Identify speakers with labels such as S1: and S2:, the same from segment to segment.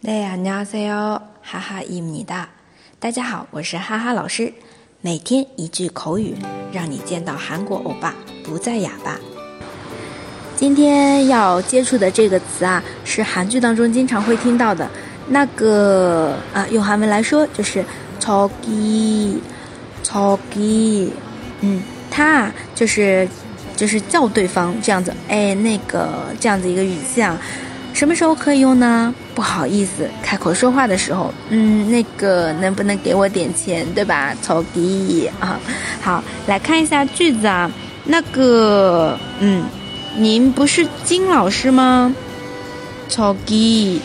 S1: 네 안녕하세요. 하하입니다. 大家好，我是哈哈老师。每天一句口语，让你见到韩国欧巴不再哑巴。今天要接触的这个词啊，是韩剧当中经常会听到的。那个啊，用韩文来说就是“超기”，“超기”。嗯，它就是就是叫对方这样子，哎，那个这样子一个语气啊。 什么时候可以用呢？不好意思，开口说话的时候，嗯，那个能不能给我点钱，对吧？超기啊，好，来看一下句子啊，那个，嗯，您不是金老师吗？超기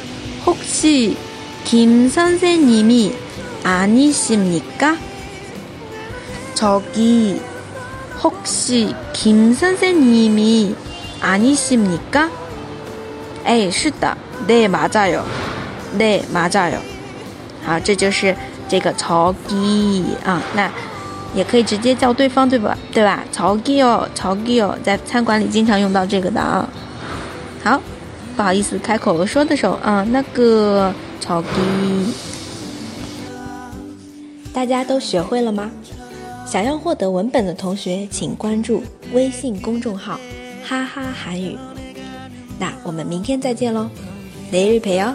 S1: 혹시김선생님이아니십니까저기혹시김선생님이아니십니까 哎，是的，对，马扎哟，对，马扎哟，好，这就是这个超级啊，那也可以直接叫对方，对吧？对吧？超级哦，超级哦，在餐馆里经常用到这个的啊。好，不好意思，开口说的时候啊，那个超级，大家都学会了吗？想要获得文本的同学，请关注微信公众号“哈哈韩语”。那我们明天再见喽，雷日陪哦。